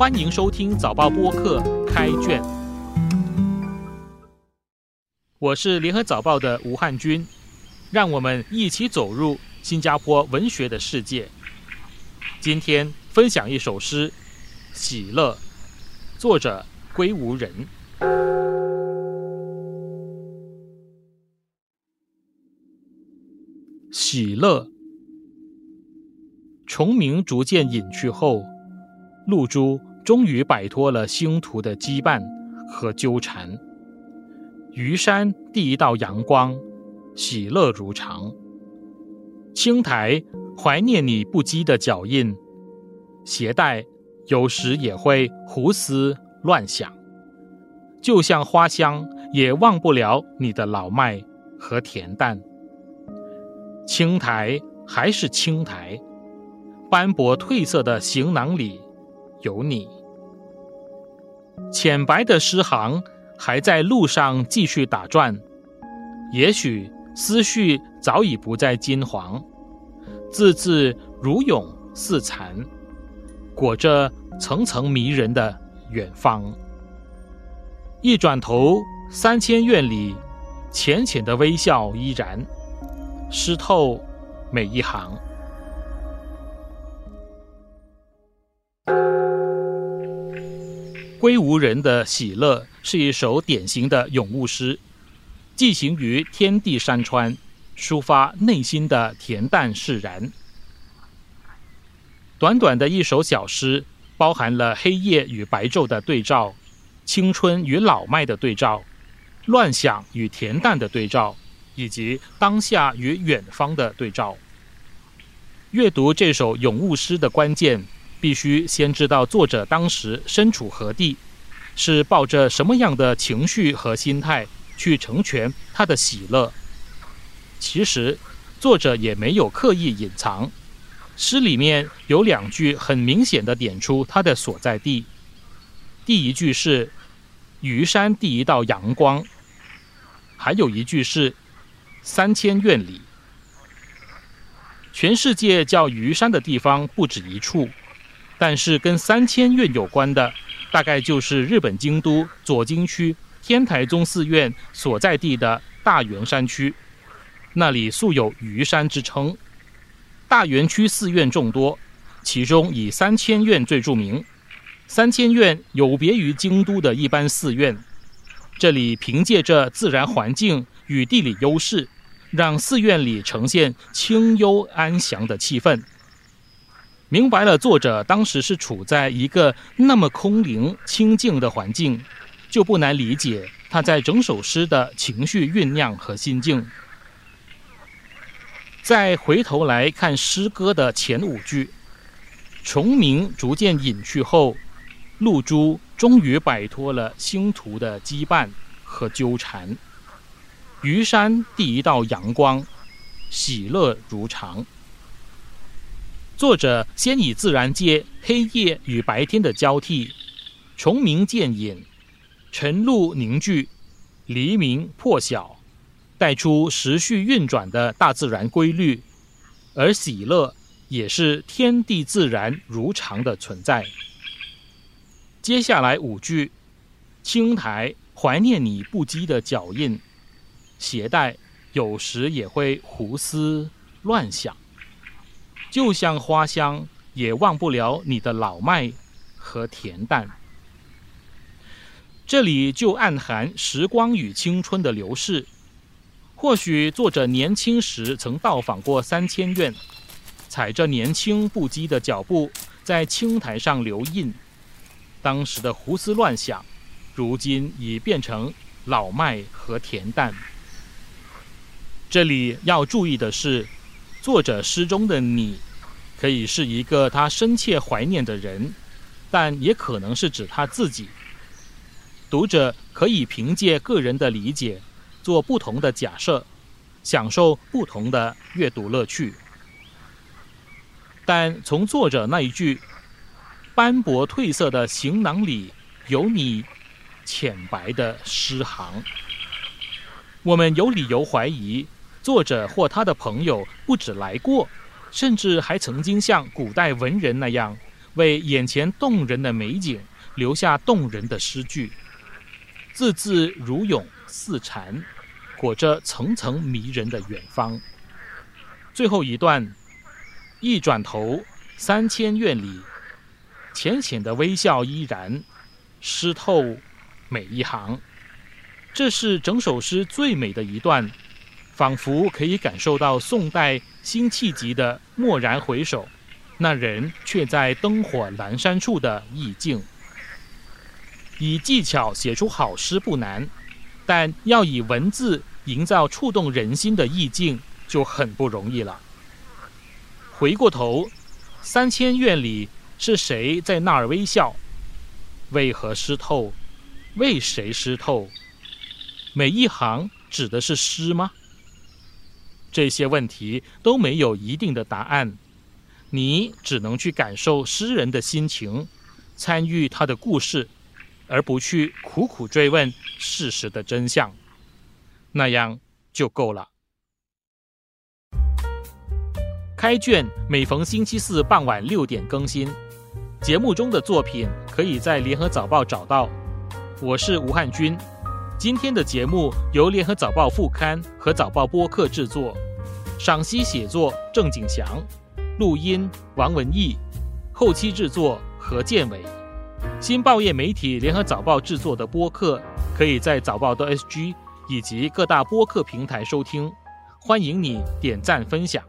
欢迎收听早报播客开卷，我是联合早报的吴汉军，让我们一起走入新加坡文学的世界。今天分享一首诗《喜乐》，作者归无人。喜乐，虫鸣逐渐隐去后，露珠。终于摆脱了星途的羁绊和纠缠，余山第一道阳光，喜乐如常。青苔怀念你不羁的脚印，鞋带有时也会胡思乱想，就像花香也忘不了你的老迈和恬淡。青苔还是青苔，斑驳褪色的行囊里。有你，浅白的诗行还在路上继续打转，也许思绪早已不再金黄，字字如涌似残，裹着层层迷人的远方。一转头，三千院里浅浅的微笑依然，湿透每一行。归无人的喜乐是一首典型的咏物诗，寄行于天地山川，抒发内心的恬淡释然。短短的一首小诗，包含了黑夜与白昼的对照，青春与老迈的对照，乱想与恬淡的对照，以及当下与远方的对照。阅读这首咏物诗的关键。必须先知道作者当时身处何地，是抱着什么样的情绪和心态去成全他的喜乐。其实，作者也没有刻意隐藏，诗里面有两句很明显的点出他的所在地。第一句是“虞山第一道阳光”，还有一句是“三千院里”。全世界叫虞山的地方不止一处。但是跟三千院有关的，大概就是日本京都左京区天台宗寺院所在地的大圆山区，那里素有鱼山之称。大圆区寺院众多，其中以三千院最著名。三千院有别于京都的一般寺院，这里凭借着自然环境与地理优势，让寺院里呈现清幽安详的气氛。明白了，作者当时是处在一个那么空灵清静的环境，就不难理解他在整首诗的情绪酝酿和心境。再回头来看诗歌的前五句，虫鸣逐渐隐去后，露珠终于摆脱了星途的羁绊和纠缠，余山第一道阳光，喜乐如常。作者先以自然界黑夜与白天的交替，虫鸣渐隐，晨露凝聚，黎明破晓，带出时序运转的大自然规律，而喜乐也是天地自然如常的存在。接下来五句，青苔怀念你不羁的脚印，携带有时也会胡思乱想。就像花香，也忘不了你的老迈和恬淡。这里就暗含时光与青春的流逝。或许作者年轻时曾到访过三千院，踩着年轻不羁的脚步在青苔上留印。当时的胡思乱想，如今已变成老迈和恬淡。这里要注意的是。作者诗中的你，可以是一个他深切怀念的人，但也可能是指他自己。读者可以凭借个人的理解，做不同的假设，享受不同的阅读乐趣。但从作者那一句“斑驳褪色的行囊里有你”浅白的诗行，我们有理由怀疑。作者或他的朋友不止来过，甚至还曾经像古代文人那样，为眼前动人的美景留下动人的诗句，字字如涌似禅，裹着层层迷人的远方。最后一段，一转头，三千院里，浅浅的微笑依然，湿透每一行。这是整首诗最美的一段。仿佛可以感受到宋代辛弃疾的“蓦然回首，那人却在灯火阑珊处”的意境。以技巧写出好诗不难，但要以文字营造触动人心的意境就很不容易了。回过头，三千院里是谁在那儿微笑？为何湿透？为谁湿透？每一行指的是诗吗？这些问题都没有一定的答案，你只能去感受诗人的心情，参与他的故事，而不去苦苦追问事实的真相，那样就够了。开卷每逢星期四傍晚六点更新，节目中的作品可以在联合早报找到。我是吴汉军。今天的节目由联合早报副刊和早报播客制作，赏析写作郑景祥，录音王文义，后期制作何建伟。新报业媒体联合早报制作的播客，可以在早报的 SG 以及各大播客平台收听，欢迎你点赞分享。